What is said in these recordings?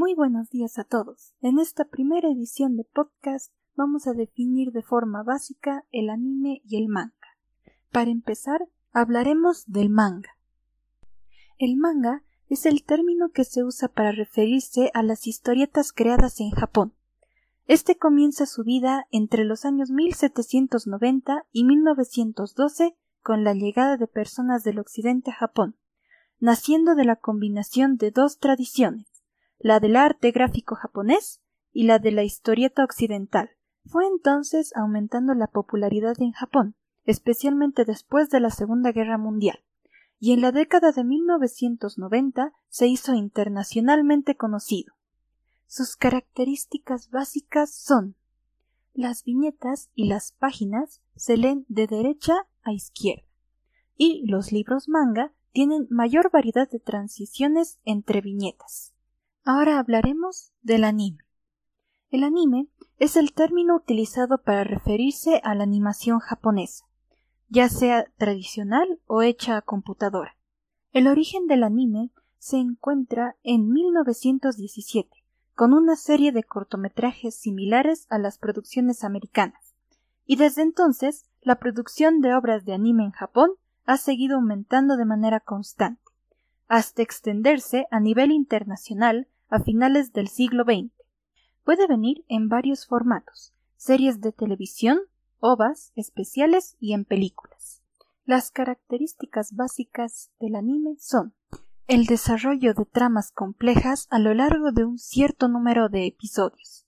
Muy buenos días a todos. En esta primera edición de podcast vamos a definir de forma básica el anime y el manga. Para empezar, hablaremos del manga. El manga es el término que se usa para referirse a las historietas creadas en Japón. Este comienza su vida entre los años 1790 y 1912 con la llegada de personas del occidente a Japón, naciendo de la combinación de dos tradiciones, la del arte gráfico japonés y la de la historieta occidental. Fue entonces aumentando la popularidad en Japón, especialmente después de la Segunda Guerra Mundial, y en la década de 1990 se hizo internacionalmente conocido. Sus características básicas son las viñetas y las páginas se leen de derecha a izquierda, y los libros manga tienen mayor variedad de transiciones entre viñetas. Ahora hablaremos del anime. El anime es el término utilizado para referirse a la animación japonesa, ya sea tradicional o hecha a computadora. El origen del anime se encuentra en 1917, con una serie de cortometrajes similares a las producciones americanas, y desde entonces la producción de obras de anime en Japón ha seguido aumentando de manera constante, hasta extenderse a nivel internacional a finales del siglo XX. Puede venir en varios formatos, series de televisión, ovas, especiales y en películas. Las características básicas del anime son el desarrollo de tramas complejas a lo largo de un cierto número de episodios,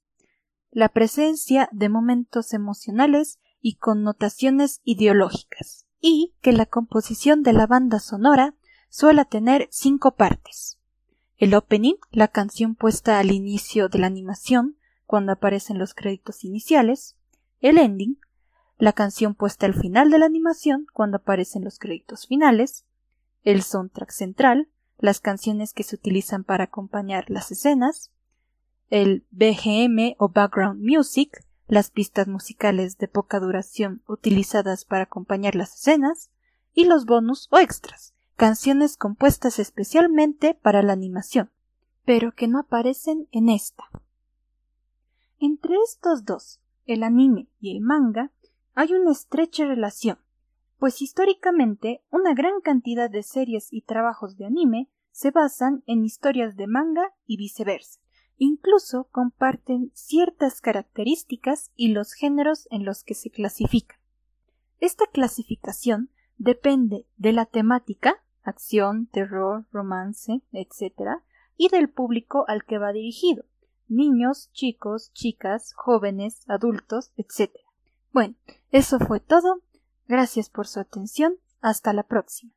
la presencia de momentos emocionales y connotaciones ideológicas, y que la composición de la banda sonora suele tener cinco partes. El opening, la canción puesta al inicio de la animación, cuando aparecen los créditos iniciales, el ending, la canción puesta al final de la animación, cuando aparecen los créditos finales, el soundtrack central, las canciones que se utilizan para acompañar las escenas, el BGM o background music, las pistas musicales de poca duración utilizadas para acompañar las escenas, y los bonus o extras, canciones compuestas especialmente para la animación, pero que no aparecen en esta. Entre estos dos, el anime y el manga, hay una estrecha relación, pues históricamente una gran cantidad de series y trabajos de anime se basan en historias de manga y viceversa. Incluso comparten ciertas características y los géneros en los que se clasifican. Esta clasificación depende de la temática, acción, terror, romance, etc., y del público al que va dirigido, niños, chicos, chicas, jóvenes, adultos, etc. Bueno, eso fue todo. Gracias por su atención. Hasta la próxima.